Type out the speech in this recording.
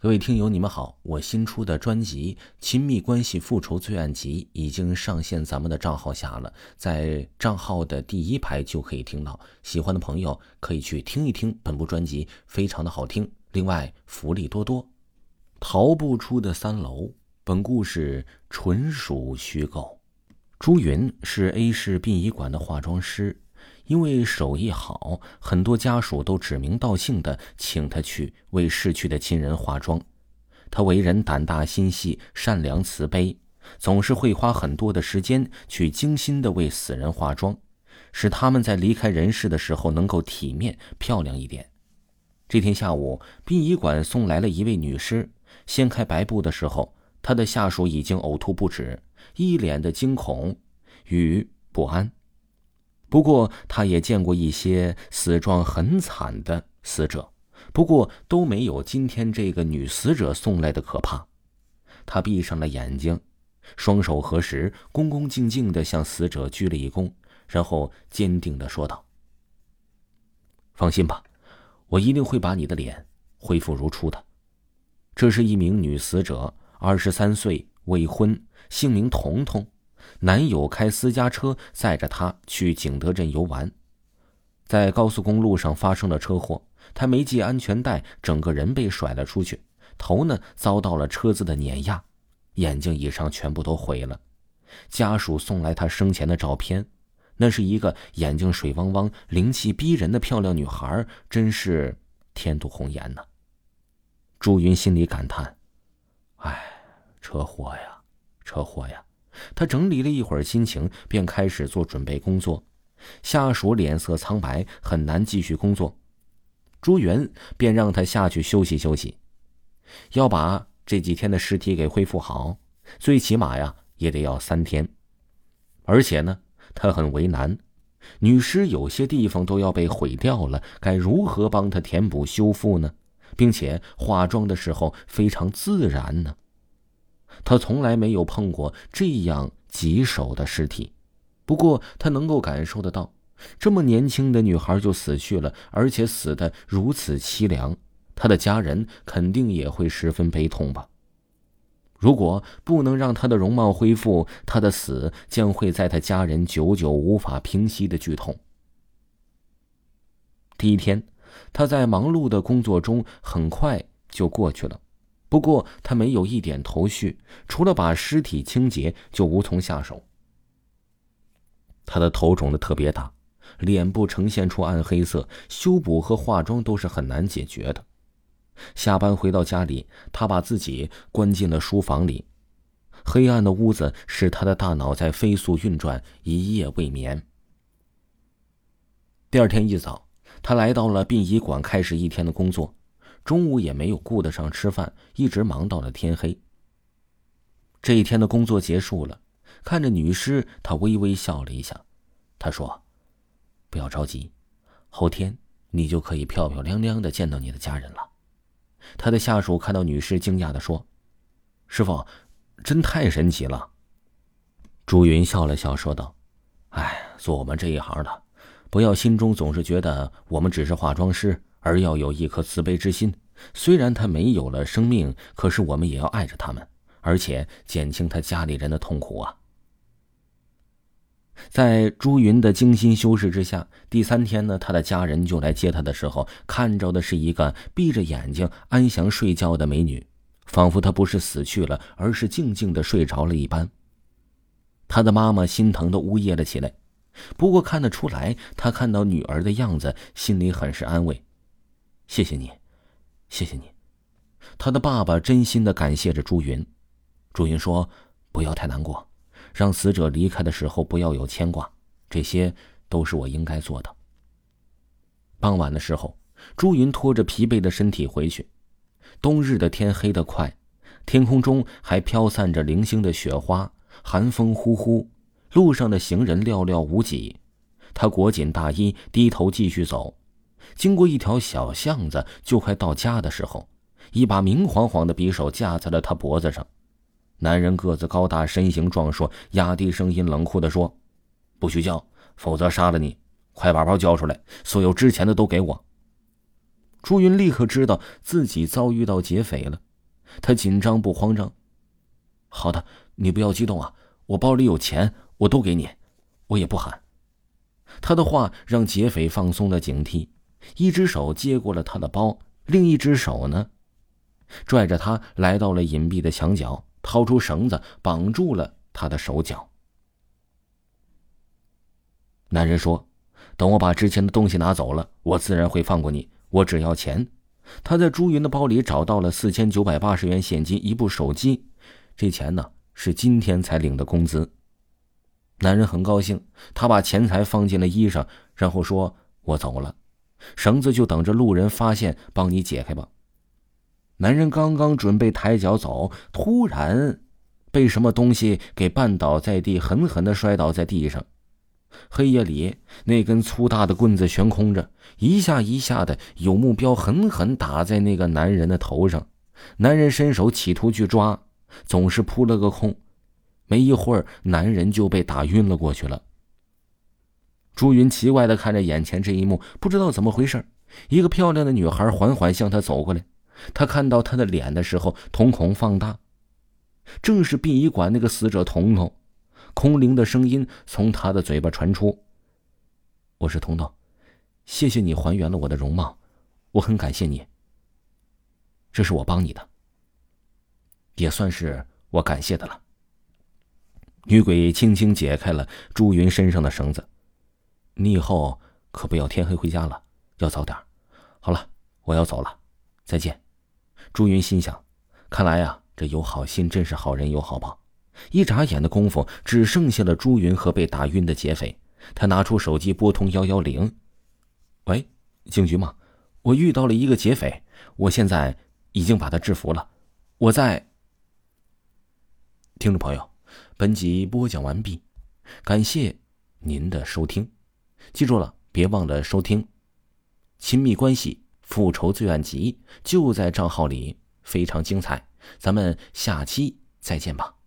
各位听友，你们好！我新出的专辑《亲密关系复仇罪案集》已经上线咱们的账号下了，在账号的第一排就可以听到。喜欢的朋友可以去听一听本部专辑，非常的好听。另外福利多多。逃不出的三楼，本故事纯属虚构。朱云是 A 市殡仪馆的化妆师。因为手艺好，很多家属都指名道姓的请他去为逝去的亲人化妆。他为人胆大心细、善良慈悲，总是会花很多的时间去精心的为死人化妆，使他们在离开人世的时候能够体面漂亮一点。这天下午，殡仪馆送来了一位女尸，掀开白布的时候，她的下属已经呕吐不止，一脸的惊恐与不安。不过，他也见过一些死状很惨的死者，不过都没有今天这个女死者送来的可怕。他闭上了眼睛，双手合十，恭恭敬敬地向死者鞠了一躬，然后坚定地说道：“放心吧，我一定会把你的脸恢复如初的。”这是一名女死者，二十三岁，未婚，姓名彤彤。男友开私家车载着她去景德镇游玩，在高速公路上发生了车祸，她没系安全带，整个人被甩了出去，头呢遭到了车子的碾压，眼睛以上全部都毁了。家属送来她生前的照片，那是一个眼睛水汪汪、灵气逼人的漂亮女孩，真是天妒红颜呐。朱云心里感叹：“哎，车祸呀，车祸呀。”他整理了一会儿心情，便开始做准备工作。下属脸色苍白，很难继续工作。朱元便让他下去休息休息，要把这几天的尸体给恢复好，最起码呀也得要三天。而且呢，他很为难，女尸有些地方都要被毁掉了，该如何帮他填补修复呢？并且化妆的时候非常自然呢？他从来没有碰过这样棘手的尸体，不过他能够感受得到，这么年轻的女孩就死去了，而且死的如此凄凉，他的家人肯定也会十分悲痛吧。如果不能让她的容貌恢复，她的死将会在他家人久久无法平息的剧痛。第一天，他在忙碌的工作中很快就过去了。不过他没有一点头绪，除了把尸体清洁，就无从下手。他的头肿的特别大，脸部呈现出暗黑色，修补和化妆都是很难解决的。下班回到家里，他把自己关进了书房里，黑暗的屋子使他的大脑在飞速运转，一夜未眠。第二天一早，他来到了殡仪馆，开始一天的工作。中午也没有顾得上吃饭，一直忙到了天黑。这一天的工作结束了，看着女尸，他微微笑了一下。他说：“不要着急，后天你就可以漂漂亮亮的见到你的家人了。”他的下属看到女尸，惊讶的说：“师傅，真太神奇了。”朱云笑了笑，说道：“哎，做我们这一行的，不要心中总是觉得我们只是化妆师。”而要有一颗慈悲之心，虽然他没有了生命，可是我们也要爱着他们，而且减轻他家里人的痛苦啊。在朱云的精心修饰之下，第三天呢，他的家人就来接他的时候，看着的是一个闭着眼睛安详睡觉的美女，仿佛她不是死去了，而是静静的睡着了一般。他的妈妈心疼的呜咽了起来，不过看得出来，他看到女儿的样子，心里很是安慰。谢谢你，谢谢你。他的爸爸真心的感谢着朱云。朱云说：“不要太难过，让死者离开的时候不要有牵挂，这些都是我应该做的。”傍晚的时候，朱云拖着疲惫的身体回去。冬日的天黑得快，天空中还飘散着零星的雪花，寒风呼呼，路上的行人寥寥无几。他裹紧大衣，低头继续走。经过一条小巷子，就快到家的时候，一把明晃晃的匕首架在了他脖子上。男人个子高大，身形壮硕，压低声音冷酷地说：“不许叫，否则杀了你！快把包交出来，所有值钱的都给我。”朱云立刻知道自己遭遇到劫匪了，他紧张不慌张。好的，你不要激动啊，我包里有钱，我都给你，我也不喊。他的话让劫匪放松了警惕，一只手接过了他的包，另一只手呢，拽着他来到了隐蔽的墙角，掏出绳子绑住了他的手脚。男人说：“等我把之前的东西拿走了，我自然会放过你。我只要钱。”他在朱云的包里找到了四千九百八十元现金、一部手机，这钱呢是今天才领的工资。男人很高兴，他把钱财放进了衣裳，然后说：“我走了，绳子就等着路人发现，帮你解开吧。”男人刚刚准备抬脚走，突然被什么东西给绊倒在地，狠狠的摔倒在地上。黑夜里，那根粗大的棍子悬空着，一下一下的有目标，狠狠打在那个男人的头上。男人伸手企图去抓，总是扑了个空。没一会儿，男人就被打晕了过去了。朱云奇怪的看着眼前这一幕，不知道怎么回事。一个漂亮的女孩缓缓向他走过来，他看到她的脸的时候，瞳孔放大，正是殡仪馆那个死者彤彤。空灵的声音从他的嘴巴传出：“我是彤彤，谢谢你还原了我的容貌，我很感谢你。这是我帮你的，也算是我感谢的了。”女鬼轻轻解开了朱云身上的绳子，“你以后可不要天黑回家了，要早点。好了，我要走了，再见。”朱云心想：“看来呀，这有好心真是好人有好报。”一眨眼的功夫，只剩下了朱云和被打晕的劫匪。他拿出手机拨通幺幺零：“喂，警局吗？我遇到了一个劫匪，我现在已经把他制服了。我在……”听众朋友，本集播讲完毕，感谢您的收听。记住了，别忘了收听《亲密关系复仇罪案集》，就在账号里，非常精彩。咱们下期再见吧。